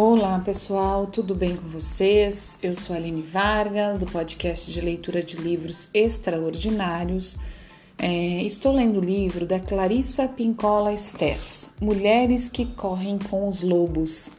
Olá pessoal, tudo bem com vocês? Eu sou a Aline Vargas, do podcast de leitura de livros extraordinários. É, estou lendo o livro da Clarissa Pincola Estés, Mulheres que Correm com os Lobos.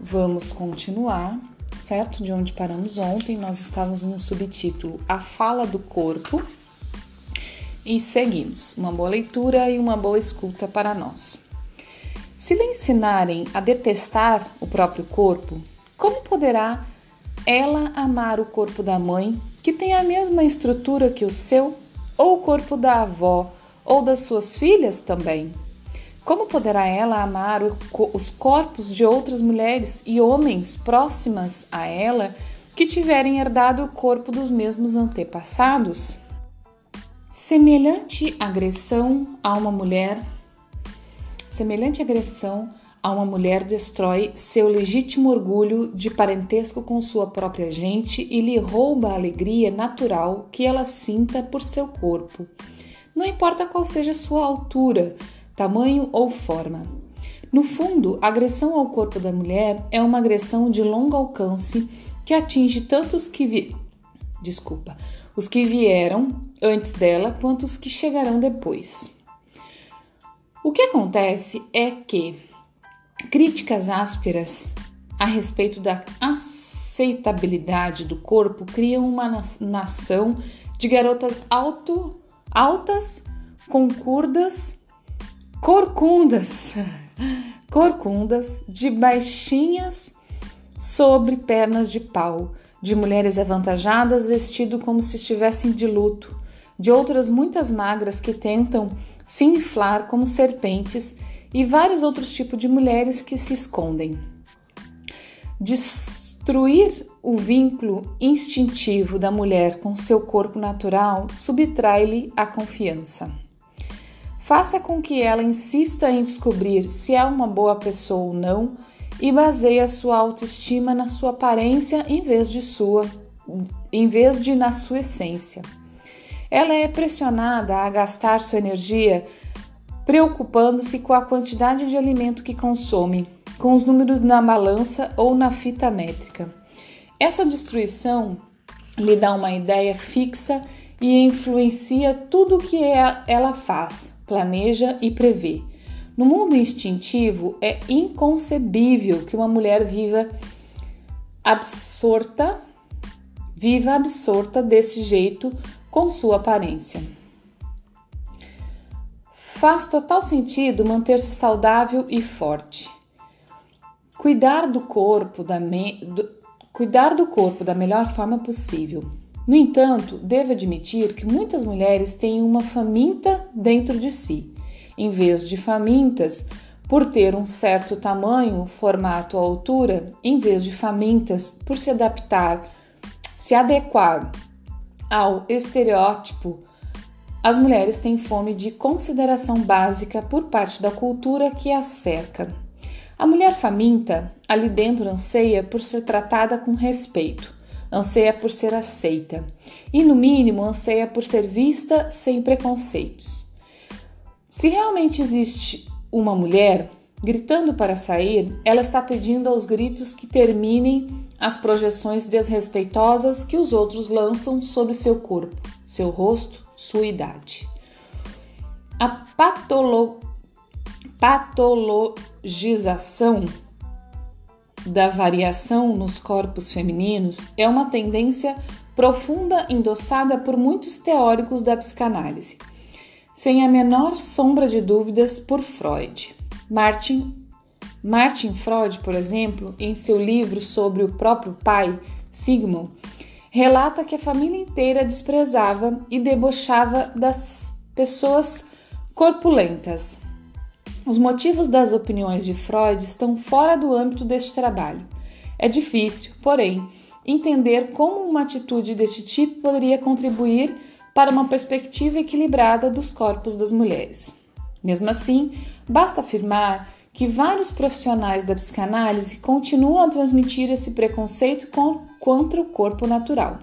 Vamos continuar, certo? De onde paramos ontem, nós estávamos no subtítulo A Fala do Corpo e seguimos. Uma boa leitura e uma boa escuta para nós. Se lhe ensinarem a detestar o próprio corpo, como poderá ela amar o corpo da mãe, que tem a mesma estrutura que o seu, ou o corpo da avó, ou das suas filhas também? Como poderá ela amar os corpos de outras mulheres e homens próximas a ela que tiverem herdado o corpo dos mesmos antepassados? Semelhante agressão a uma mulher Semelhante agressão a uma mulher destrói seu legítimo orgulho de parentesco com sua própria gente e lhe rouba a alegria natural que ela sinta por seu corpo. Não importa qual seja sua altura, tamanho ou forma. No fundo, a agressão ao corpo da mulher é uma agressão de longo alcance que atinge tanto os que vi... desculpa, os que vieram antes dela quanto os que chegarão depois. O que acontece é que críticas ásperas a respeito da aceitabilidade do corpo criam uma nação de garotas alto, altas, concurdas, corcundas, corcundas, de baixinhas sobre pernas de pau, de mulheres avantajadas vestido como se estivessem de luto, de outras muitas magras que tentam se inflar como serpentes e vários outros tipos de mulheres que se escondem. Destruir o vínculo instintivo da mulher com seu corpo natural subtrai-lhe a confiança. Faça com que ela insista em descobrir se é uma boa pessoa ou não e baseie a sua autoestima na sua aparência em vez de sua em vez de na sua essência. Ela é pressionada a gastar sua energia preocupando-se com a quantidade de alimento que consome, com os números na balança ou na fita métrica. Essa destruição lhe dá uma ideia fixa e influencia tudo o que é, ela faz, planeja e prevê. No mundo instintivo, é inconcebível que uma mulher viva absorta, viva absorta desse jeito com sua aparência. Faz total sentido manter-se saudável e forte. Cuidar do corpo da me... do... cuidar do corpo da melhor forma possível. No entanto, devo admitir que muitas mulheres têm uma faminta dentro de si, em vez de famintas por ter um certo tamanho, formato ou altura, em vez de famintas por se adaptar, se adequar ao estereótipo, as mulheres têm fome de consideração básica por parte da cultura que as cerca. A mulher faminta, ali dentro, anseia por ser tratada com respeito, anseia por ser aceita e, no mínimo, anseia por ser vista sem preconceitos. Se realmente existe uma mulher gritando para sair, ela está pedindo aos gritos que terminem as projeções desrespeitosas que os outros lançam sobre seu corpo, seu rosto, sua idade. A patolo patologização da variação nos corpos femininos é uma tendência profunda endossada por muitos teóricos da psicanálise, sem a menor sombra de dúvidas por Freud. Martin Martin Freud, por exemplo, em seu livro sobre o próprio pai, Sigmund, relata que a família inteira desprezava e debochava das pessoas corpulentas. Os motivos das opiniões de Freud estão fora do âmbito deste trabalho. É difícil, porém, entender como uma atitude deste tipo poderia contribuir para uma perspectiva equilibrada dos corpos das mulheres. Mesmo assim, basta afirmar que vários profissionais da psicanálise continuam a transmitir esse preconceito contra o corpo natural,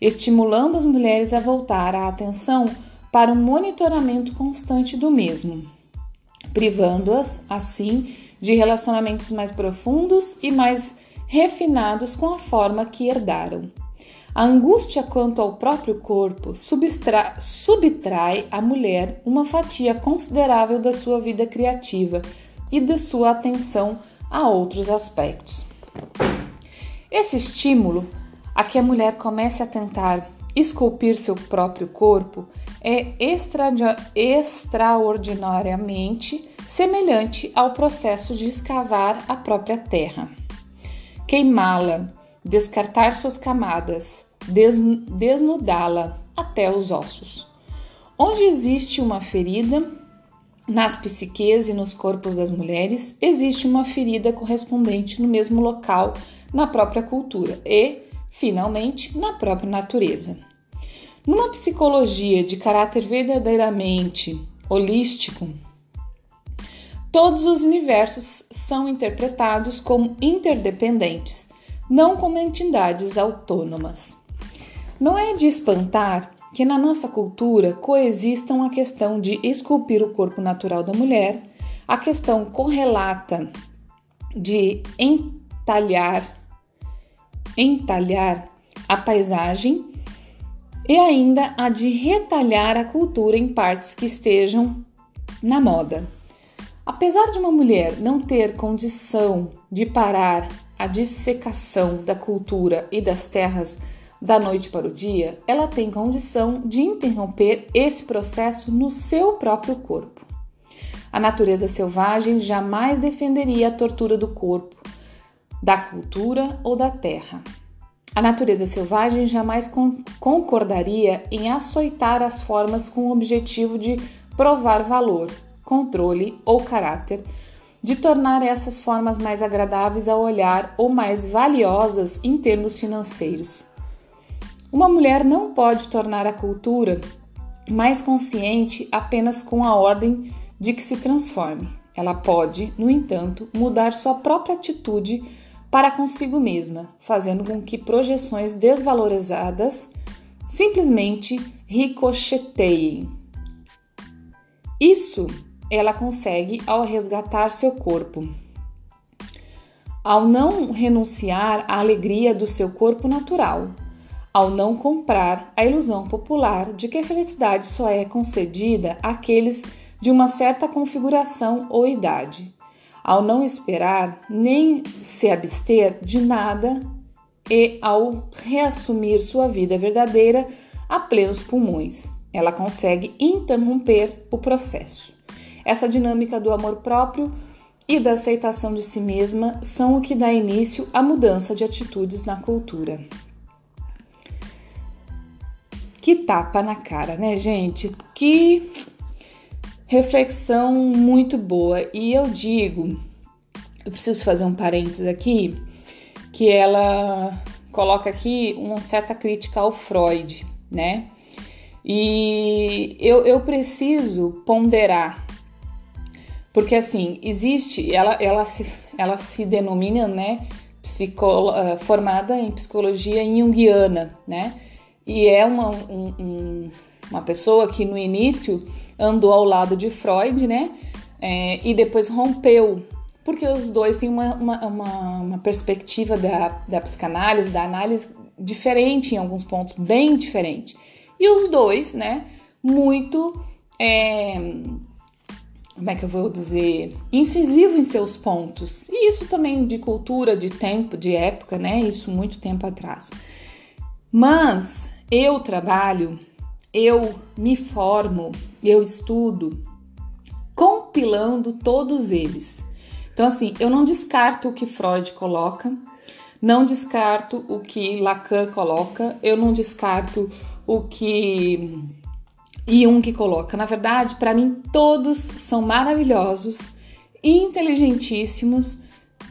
estimulando as mulheres a voltar a atenção para um monitoramento constante do mesmo, privando-as, assim, de relacionamentos mais profundos e mais refinados com a forma que herdaram. A angústia quanto ao próprio corpo subtrai à mulher uma fatia considerável da sua vida criativa e de sua atenção a outros aspectos. Esse estímulo a que a mulher comece a tentar esculpir seu próprio corpo é extraordinariamente semelhante ao processo de escavar a própria terra, queimá-la, descartar suas camadas, desnudá-la até os ossos. Onde existe uma ferida, nas psiques e nos corpos das mulheres, existe uma ferida correspondente no mesmo local na própria cultura e, finalmente, na própria natureza. Numa psicologia de caráter verdadeiramente holístico, todos os universos são interpretados como interdependentes, não como entidades autônomas. Não é de espantar que na nossa cultura coexistam a questão de esculpir o corpo natural da mulher, a questão correlata de entalhar entalhar a paisagem e ainda a de retalhar a cultura em partes que estejam na moda. Apesar de uma mulher não ter condição de parar a dissecação da cultura e das terras da noite para o dia, ela tem condição de interromper esse processo no seu próprio corpo. A natureza selvagem jamais defenderia a tortura do corpo, da cultura ou da terra. A natureza selvagem jamais concordaria em açoitar as formas com o objetivo de provar valor, controle ou caráter, de tornar essas formas mais agradáveis ao olhar ou mais valiosas em termos financeiros. Uma mulher não pode tornar a cultura mais consciente apenas com a ordem de que se transforme. Ela pode, no entanto, mudar sua própria atitude para consigo mesma, fazendo com que projeções desvalorizadas simplesmente ricocheteiem. Isso ela consegue ao resgatar seu corpo. Ao não renunciar à alegria do seu corpo natural, ao não comprar a ilusão popular de que a felicidade só é concedida àqueles de uma certa configuração ou idade ao não esperar nem se abster de nada e ao reassumir sua vida verdadeira a plenos pulmões. Ela consegue interromper o processo. Essa dinâmica do amor próprio e da aceitação de si mesma são o que dá início à mudança de atitudes na cultura. Que tapa na cara, né, gente? Que reflexão muito boa. E eu digo, eu preciso fazer um parênteses aqui, que ela coloca aqui uma certa crítica ao Freud, né? E eu, eu preciso ponderar, porque assim, existe, ela, ela, se, ela se denomina, né, psicolo, uh, formada em psicologia junguiana, né? E é uma, um, um, uma pessoa que no início andou ao lado de Freud, né? É, e depois rompeu, porque os dois têm uma, uma, uma, uma perspectiva da, da psicanálise, da análise diferente em alguns pontos, bem diferente. E os dois, né, muito. É, como é que eu vou dizer? Incisivo em seus pontos. E isso também de cultura, de tempo, de época, né? Isso muito tempo atrás. Mas eu trabalho eu me formo, eu estudo, compilando todos eles. Então, assim, eu não descarto o que Freud coloca, não descarto o que Lacan coloca, eu não descarto o que Jung coloca. Na verdade, para mim, todos são maravilhosos, inteligentíssimos,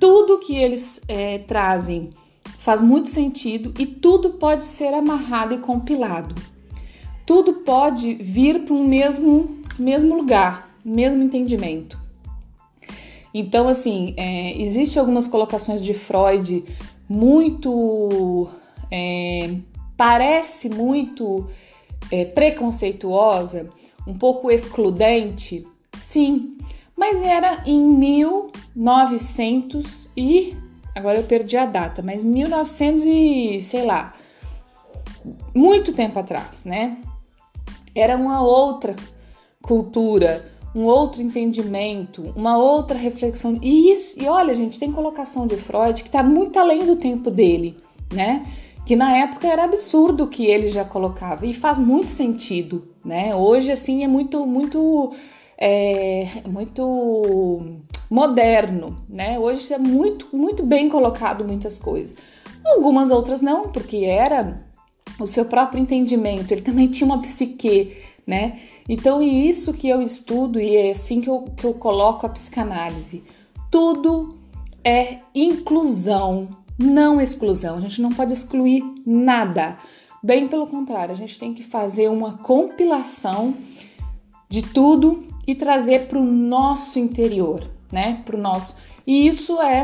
tudo que eles é, trazem faz muito sentido e tudo pode ser amarrado e compilado tudo pode vir para um mesmo, mesmo lugar, mesmo entendimento. Então, assim, é, existe algumas colocações de Freud muito. É, parece muito é, preconceituosa, um pouco excludente, sim, Mas era em 1900 e agora eu perdi a data, mas 1900 e sei lá, muito tempo atrás, né? Era uma outra cultura, um outro entendimento, uma outra reflexão. E isso, e olha, gente, tem colocação de Freud que está muito além do tempo dele, né? Que na época era absurdo o que ele já colocava e faz muito sentido, né? Hoje assim é muito, muito, é, muito moderno, né? Hoje é muito, muito bem colocado muitas coisas. Algumas outras não, porque era o seu próprio entendimento. Ele também tinha uma psique, né? Então, e isso que eu estudo e é assim que eu, que eu coloco a psicanálise. Tudo é inclusão, não exclusão. A gente não pode excluir nada. Bem pelo contrário, a gente tem que fazer uma compilação de tudo e trazer para o nosso interior, né? Para o nosso. E isso é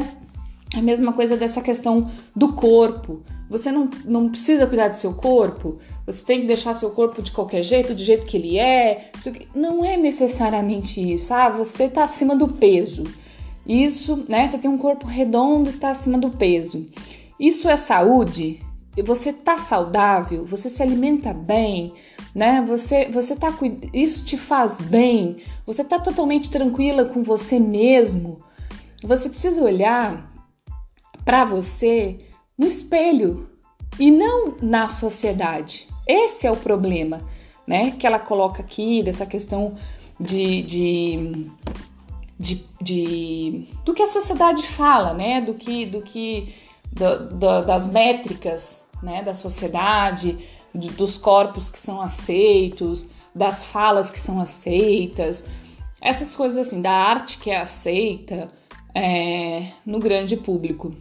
a mesma coisa dessa questão do corpo. Você não, não precisa cuidar do seu corpo, você tem que deixar seu corpo de qualquer jeito, do jeito que ele é. Não é necessariamente isso. Ah, você está acima do peso. Isso, né? Você tem um corpo redondo, está acima do peso. Isso é saúde? Você tá saudável? Você se alimenta bem? Né? Você, você tá isso te faz bem? Você tá totalmente tranquila com você mesmo? Você precisa olhar para você no espelho e não na sociedade. Esse é o problema, né? Que ela coloca aqui dessa questão de, de, de, de do que a sociedade fala, né? Do que, do que do, do, das métricas, né? Da sociedade, de, dos corpos que são aceitos, das falas que são aceitas, essas coisas assim, da arte que é aceita é, no grande público.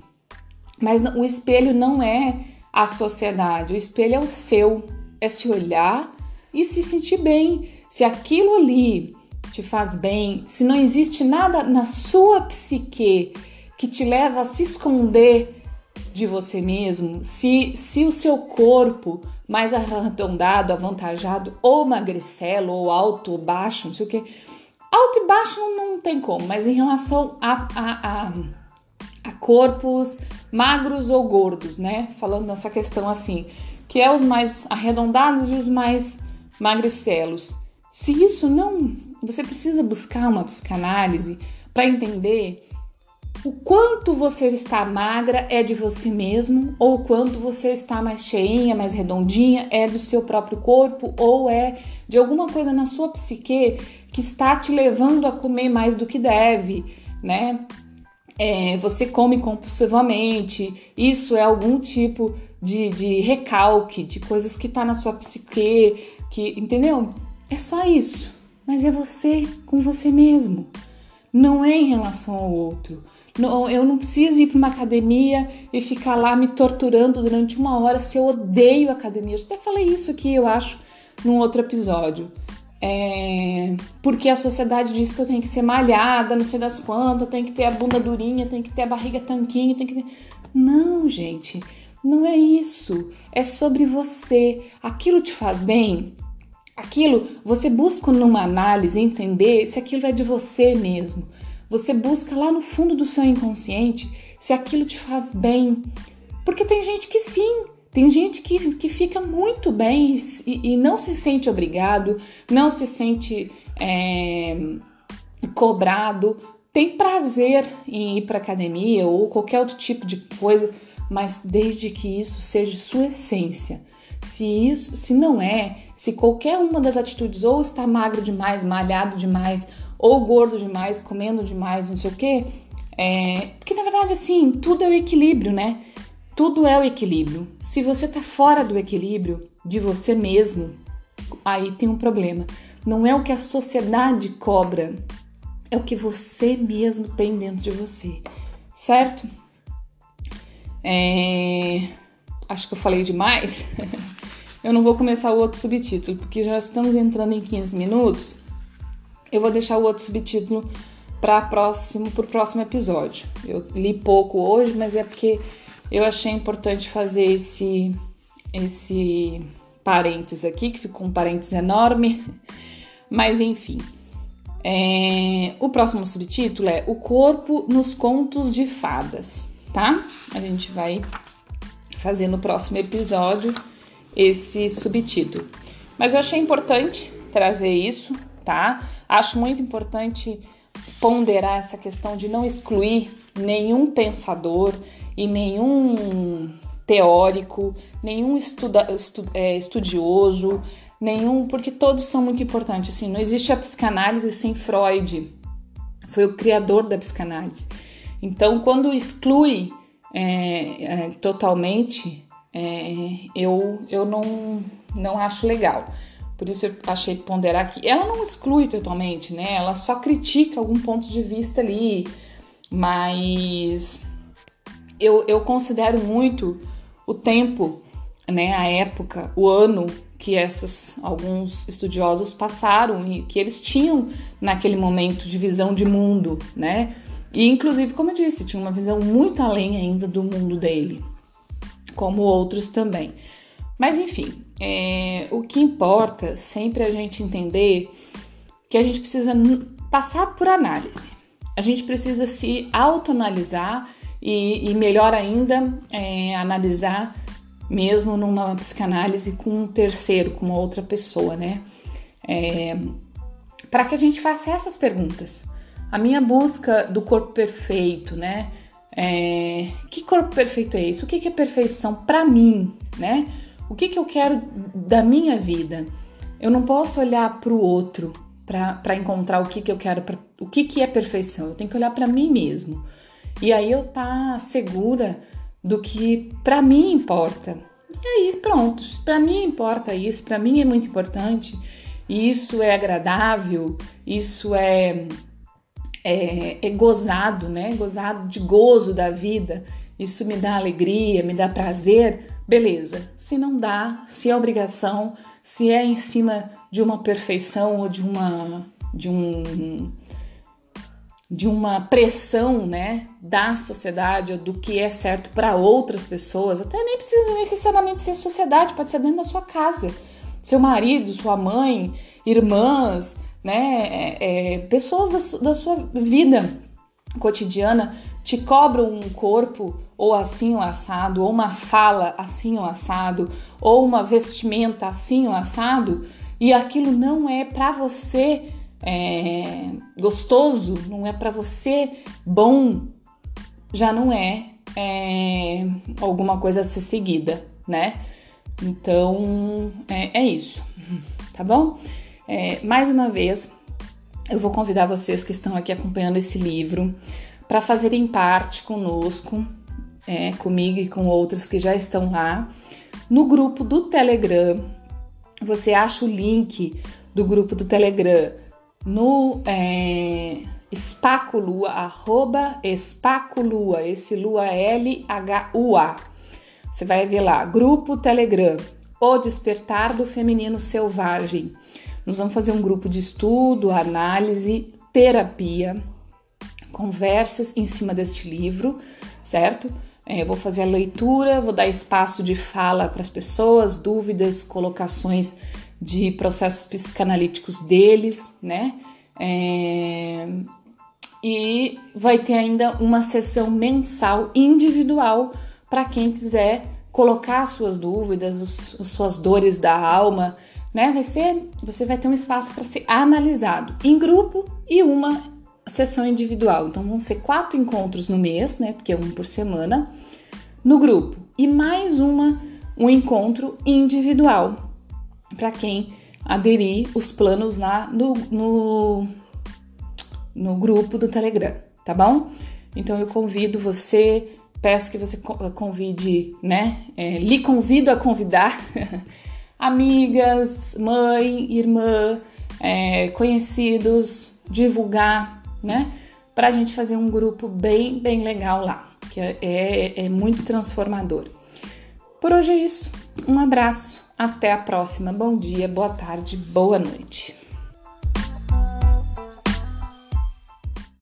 Mas o espelho não é a sociedade, o espelho é o seu, é se olhar e se sentir bem. Se aquilo ali te faz bem, se não existe nada na sua psique que te leva a se esconder de você mesmo, se, se o seu corpo mais arredondado, avantajado, ou magricelo, ou alto, ou baixo, não sei o que. Alto e baixo não, tem como, mas em relação a, a, a, a corpos magros ou gordos, né? Falando nessa questão assim, que é os mais arredondados e os mais magricelos. Se isso não, você precisa buscar uma psicanálise para entender o quanto você está magra é de você mesmo, ou o quanto você está mais cheinha, mais redondinha é do seu próprio corpo, ou é de alguma coisa na sua psique que está te levando a comer mais do que deve, né? É, você come compulsivamente, isso é algum tipo de, de recalque, de coisas que tá na sua psique, que, entendeu? É só isso. Mas é você com você mesmo. Não é em relação ao outro. Não, eu não preciso ir para uma academia e ficar lá me torturando durante uma hora se eu odeio academia. Eu até falei isso aqui, eu acho, num outro episódio. É, porque a sociedade diz que eu tenho que ser malhada, não sei das quantas, tem que ter a bunda durinha, tem que ter a barriga tanquinho, tem que. Não, gente. Não é isso. É sobre você. Aquilo te faz bem? Aquilo você busca numa análise entender se aquilo é de você mesmo. Você busca lá no fundo do seu inconsciente se aquilo te faz bem. Porque tem gente que sim, tem gente que, que fica muito bem e, e não se sente obrigado, não se sente é, cobrado, tem prazer em ir para academia ou qualquer outro tipo de coisa mas desde que isso seja sua essência. Se isso, se não é, se qualquer uma das atitudes ou está magro demais, malhado demais, ou gordo demais, comendo demais, não sei o quê, é, porque na verdade assim, tudo é o equilíbrio, né? Tudo é o equilíbrio. Se você tá fora do equilíbrio de você mesmo, aí tem um problema. Não é o que a sociedade cobra, é o que você mesmo tem dentro de você, certo? É... Acho que eu falei demais. eu não vou começar o outro subtítulo, porque já estamos entrando em 15 minutos. Eu vou deixar o outro subtítulo para próximo, o próximo episódio. Eu li pouco hoje, mas é porque eu achei importante fazer esse, esse parênteses aqui, que ficou um parênteses enorme. Mas enfim. É, o próximo subtítulo é O Corpo nos Contos de Fadas, tá? A gente vai fazer no próximo episódio esse subtítulo. Mas eu achei importante trazer isso, tá? Acho muito importante ponderar essa questão de não excluir nenhum pensador e nenhum teórico, nenhum estuda, estu, é, estudioso, nenhum, porque todos são muito importantes. Assim, não existe a psicanálise sem Freud, foi o criador da psicanálise. Então, quando exclui é, é, totalmente, é, eu, eu não, não acho legal. Por isso eu achei ponderar que ela não exclui totalmente, né? Ela só critica algum ponto de vista ali, mas eu, eu considero muito o tempo, né, a época, o ano que esses alguns estudiosos passaram e que eles tinham naquele momento de visão de mundo, né? E inclusive, como eu disse, tinha uma visão muito além ainda do mundo dele, como outros também. Mas enfim, é, o que importa sempre é a gente entender que a gente precisa passar por análise. A gente precisa se autoanalisar e, e melhor ainda, é, analisar mesmo numa psicanálise com um terceiro, com outra pessoa, né? É, para que a gente faça essas perguntas. A minha busca do corpo perfeito, né? É, que corpo perfeito é esse? O que, que é perfeição para mim, né? O que, que eu quero da minha vida? Eu não posso olhar para o outro para encontrar o que, que eu quero, pra, o que, que é perfeição. Eu tenho que olhar para mim mesmo. E aí eu tá segura do que para mim importa. E aí, pronto, para mim importa isso, para mim é muito importante, isso é agradável, isso é, é, é gozado, né? Gozado de gozo da vida, isso me dá alegria, me dá prazer, beleza. Se não dá, se é obrigação, se é em cima de uma perfeição ou de uma de um de uma pressão, né, da sociedade ou do que é certo para outras pessoas, até nem precisa necessariamente ser sociedade, pode ser dentro da sua casa, seu marido, sua mãe, irmãs, né, é, é, pessoas da, da sua vida cotidiana te cobram um corpo ou assim ou assado, ou uma fala assim ou assado, ou uma vestimenta assim ou assado, e aquilo não é para você é, gostoso, não é para você bom, já não é, é, alguma coisa a ser seguida, né? Então é, é isso, tá bom? É, mais uma vez, eu vou convidar vocês que estão aqui acompanhando esse livro para fazerem parte conosco, é, comigo e com outros que já estão lá, no grupo do Telegram. Você acha o link do grupo do Telegram no é, espaculua, arroba espaculua, esse lua L-H-U-A. Você vai ver lá, grupo Telegram, O Despertar do Feminino Selvagem. Nós vamos fazer um grupo de estudo, análise, terapia, conversas em cima deste livro, certo? É, eu vou fazer a leitura, vou dar espaço de fala para as pessoas, dúvidas, colocações de processos psicanalíticos deles, né? É... E vai ter ainda uma sessão mensal individual para quem quiser colocar suas dúvidas, suas dores da alma, né? Vai ser, você vai ter um espaço para ser analisado em grupo e uma sessão individual. Então vão ser quatro encontros no mês, né? Porque é um por semana no grupo e mais uma um encontro individual para quem aderir os planos lá no, no, no grupo do Telegram, tá bom? Então eu convido você, peço que você convide, né? É, lhe convido a convidar amigas, mãe, irmã, é, conhecidos, divulgar, né? Para a gente fazer um grupo bem, bem legal lá, que é, é, é muito transformador. Por hoje é isso. Um abraço. Até a próxima. Bom dia, boa tarde, boa noite.